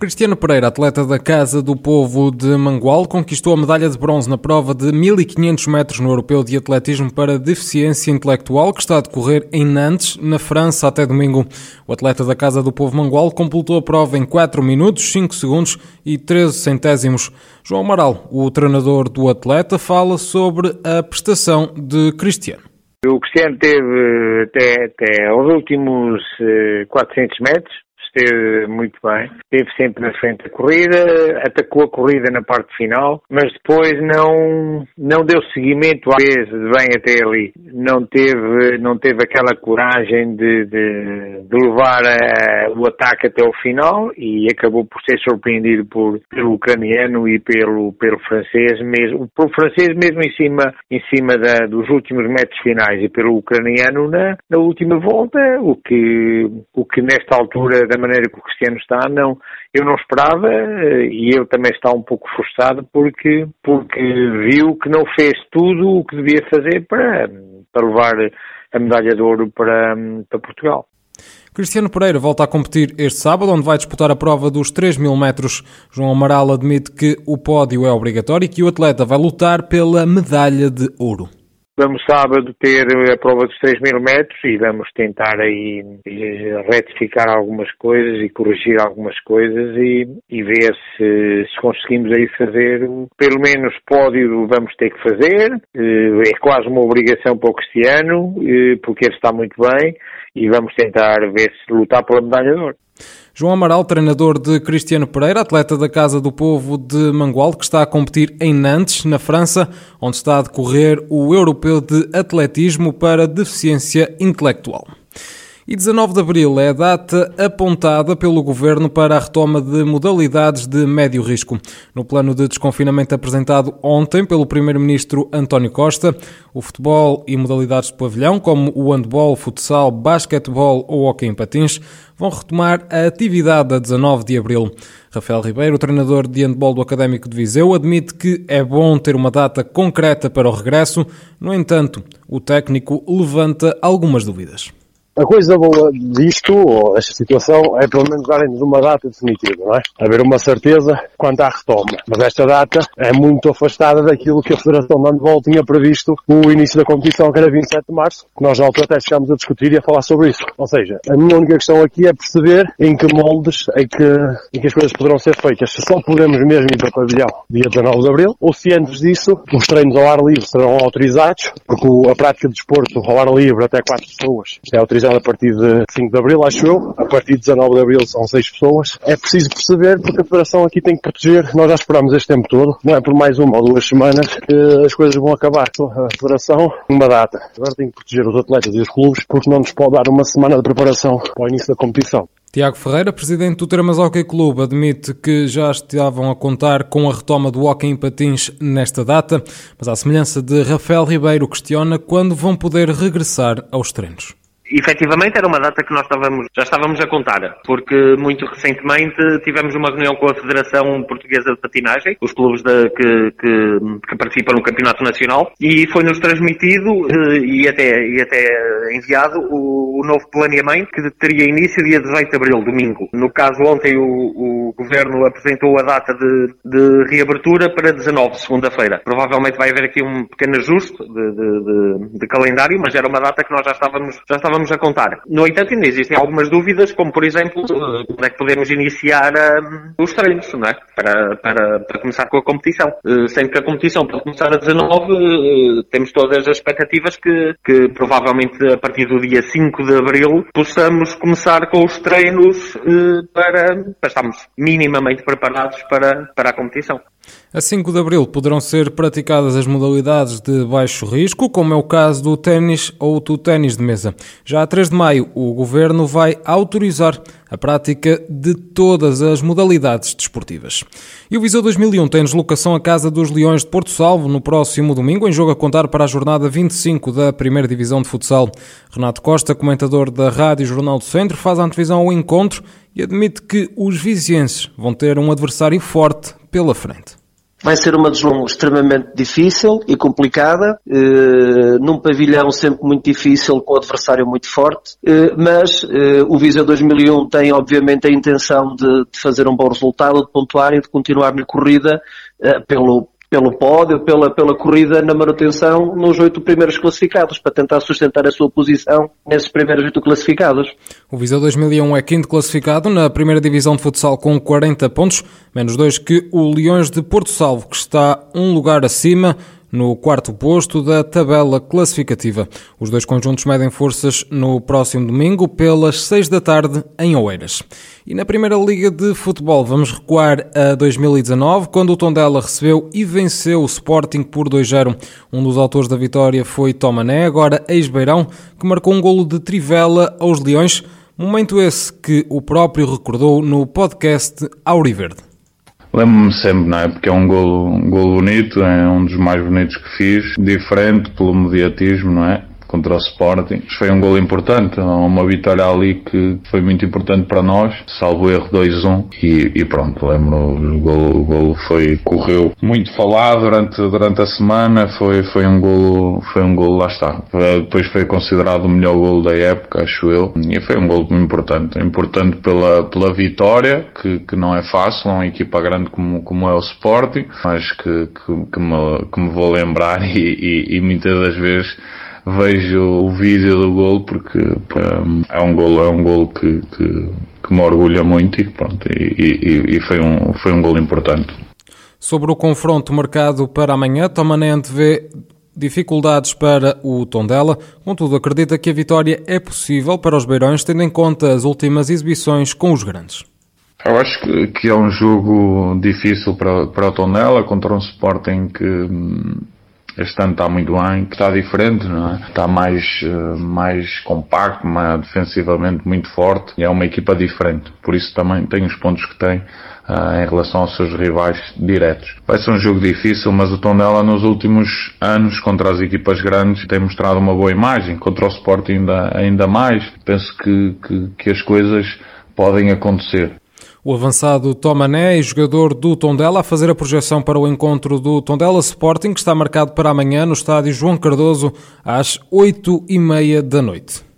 Cristiano Pereira, atleta da Casa do Povo de Mangual, conquistou a medalha de bronze na prova de 1500 metros no Europeu de Atletismo para Deficiência Intelectual, que está a decorrer em Nantes, na França, até domingo. O atleta da Casa do Povo Mangual completou a prova em 4 minutos, 5 segundos e 13 centésimos. João Amaral, o treinador do atleta, fala sobre a prestação de Cristiano. O Cristiano teve até, até aos últimos 400 eh, metros, esteve muito bem, esteve sempre na frente da corrida, atacou a corrida na parte final, mas depois não, não deu seguimento à vez bem até ali. Não teve, não teve aquela coragem de, de, de levar a, o ataque até o final e acabou por ser surpreendido por, pelo ucraniano e pelo, pelo francês mesmo, pelo francês mesmo em cima, em cima da, dos últimos metros finais e pelo ucraniano na, na última volta, o que, o que nesta altura da maneira que o Cristiano está, não, eu não esperava eh, e ele também está um pouco frustrado porque, porque viu que não fez tudo o que devia fazer para, para levar a medalha de ouro para, para Portugal. Cristiano Pereira volta a competir este sábado, onde vai disputar a prova dos 3 mil metros. João Amaral admite que o pódio é obrigatório e que o atleta vai lutar pela medalha de ouro. Vamos sábado ter a prova dos 3 mil metros e vamos tentar aí retificar algumas coisas e corrigir algumas coisas e, e ver se, se conseguimos aí fazer, pelo menos pódio vamos ter que fazer, eh, é quase uma obrigação para o Cristiano, eh, porque ele está muito bem e vamos tentar ver se lutar pela medalha de ouro. João Amaral, treinador de Cristiano Pereira, atleta da Casa do Povo de Mangual, que está a competir em Nantes, na França, onde está a decorrer o Europeu de Atletismo para Deficiência Intelectual. E 19 de abril é a data apontada pelo governo para a retoma de modalidades de médio risco. No plano de desconfinamento apresentado ontem pelo primeiro-ministro António Costa, o futebol e modalidades de pavilhão, como o handball, futsal, basquetebol ou hockey em patins, vão retomar a atividade a 19 de abril. Rafael Ribeiro, treinador de handball do Académico de Viseu, admite que é bom ter uma data concreta para o regresso. No entanto, o técnico levanta algumas dúvidas. A coisa boa disto, ou desta situação, é pelo menos darem-nos uma data definitiva, não é? Haver uma certeza quanto à retoma. Mas esta data é muito afastada daquilo que a Federação de Handball tinha previsto o início da competição, que era 27 de março, que nós na altura até chegámos a discutir e a falar sobre isso. Ou seja, a minha única questão aqui é perceber em que moldes é que, em que as coisas poderão ser feitas. Se só podemos mesmo ir para o pavilhão dia 19 de Abril, ou se antes disso, os treinos ao ar livre serão autorizados, porque a prática de desporto ao ar livre até 4 pessoas é autorizada a partir de 5 de Abril, acho eu. A partir de 19 de Abril são 6 pessoas. É preciso perceber porque a Federação aqui tem que proteger. Nós já esperamos este tempo todo. Não é por mais uma ou duas semanas que as coisas vão acabar. A Federação, uma data. Agora tem que proteger os atletas e os clubes porque não nos pode dar uma semana de preparação para o início da competição. Tiago Ferreira, presidente do Tramas Hockey Clube, admite que já estavam a contar com a retoma do hockey em patins nesta data, mas à semelhança de Rafael Ribeiro, questiona quando vão poder regressar aos treinos efetivamente era uma data que nós estávamos, já estávamos a contar, porque muito recentemente tivemos uma reunião com a Federação Portuguesa de Patinagem, os clubes de, que, que, que, participam no Campeonato Nacional, e foi-nos transmitido eh, e até, e até enviado o, o, novo planeamento que teria início dia 18 de abril, domingo. No caso, ontem o, o Governo apresentou a data de, de reabertura para 19, segunda-feira. Provavelmente vai haver aqui um pequeno ajuste de, de, de, calendário, mas era uma data que nós já estávamos, já estávamos estávamos a contar. No entanto, ainda existem algumas dúvidas, como por exemplo, como é que podemos iniciar um, os treinos, não é? Para, para, para começar com a competição. Uh, sendo que a competição pode começar a 19, uh, temos todas as expectativas que, que provavelmente a partir do dia 5 de abril possamos começar com os treinos uh, para, para estarmos minimamente preparados para, para a competição. A 5 de abril poderão ser praticadas as modalidades de baixo risco, como é o caso do ténis ou do ténis de mesa. Já a 3 de maio, o Governo vai autorizar a prática de todas as modalidades desportivas. E o Viseu 2001 tem deslocação à Casa dos Leões de Porto Salvo no próximo domingo, em jogo a contar para a jornada 25 da Primeira Divisão de Futsal. Renato Costa, comentador da Rádio Jornal do Centro, faz a antevisão ao encontro e admite que os vizienses vão ter um adversário forte pela frente. Vai ser uma deslonga extremamente difícil e complicada, eh, num pavilhão sempre muito difícil, com o adversário muito forte, eh, mas eh, o Visa 2001 tem obviamente a intenção de, de, fazer um bom resultado, de pontuar e de continuar na corrida eh, pelo, pelo pódio, pela, pela corrida na manutenção nos oito primeiros classificados, para tentar sustentar a sua posição nesses primeiros oito classificados. O Viseu 2001 é quinto classificado na primeira divisão de futsal com 40 pontos, menos dois que o Leões de Porto Salvo, que está um lugar acima no quarto posto da tabela classificativa. Os dois conjuntos medem forças no próximo domingo, pelas seis da tarde, em Oeiras. E na Primeira Liga de Futebol vamos recuar a 2019, quando o Tondela recebeu e venceu o Sporting por 2-0. Um dos autores da vitória foi Tomané, agora ex-Beirão, que marcou um golo de trivela aos Leões, momento esse que o próprio recordou no podcast Auriverde. Lembro-me sempre, não é? Porque é um golo, um golo bonito, é um dos mais bonitos que fiz, diferente pelo mediatismo, não é? Contra o Sporting. Foi um gol importante, uma vitória ali que foi muito importante para nós, salvo erro 2-1 e, e, pronto, lembro o golo, o golo foi, correu muito falado durante, durante a semana, foi, foi um golo, foi um golo, lá está. Depois foi considerado o melhor golo da época, acho eu, e foi um muito importante. Importante pela, pela vitória, que, que não é fácil, uma equipa grande como, como é o Sporting, mas que, que, que, me, que me vou lembrar e, e, e muitas das vezes vejo o vídeo do gol porque é um gol, é um gol que, que, que me orgulha muito e, pronto, e, e, e, foi, um, foi um gol importante. Sobre o confronto marcado para amanhã, Tomanente vê dificuldades para o Tondela, contudo acredita que a vitória é possível para os Beirões, tendo em conta as últimas exibições com os grandes. Eu acho que, que é um jogo difícil para, para o Tondela contra um Sporting que este ano está muito bem, que está diferente, não é? Está mais, eh, mais compacto, mais defensivamente muito forte e é uma equipa diferente. Por isso também tem os pontos que tem uh, em relação aos seus rivais diretos. Vai ser um jogo difícil, mas o Tondela nos últimos anos contra as equipas grandes tem mostrado uma boa imagem, contra o Sport ainda, ainda mais. Penso que, que, que as coisas podem acontecer. O avançado Tomané e jogador do Tondela a fazer a projeção para o encontro do Tondela Sporting, que está marcado para amanhã no estádio João Cardoso às oito e meia da noite.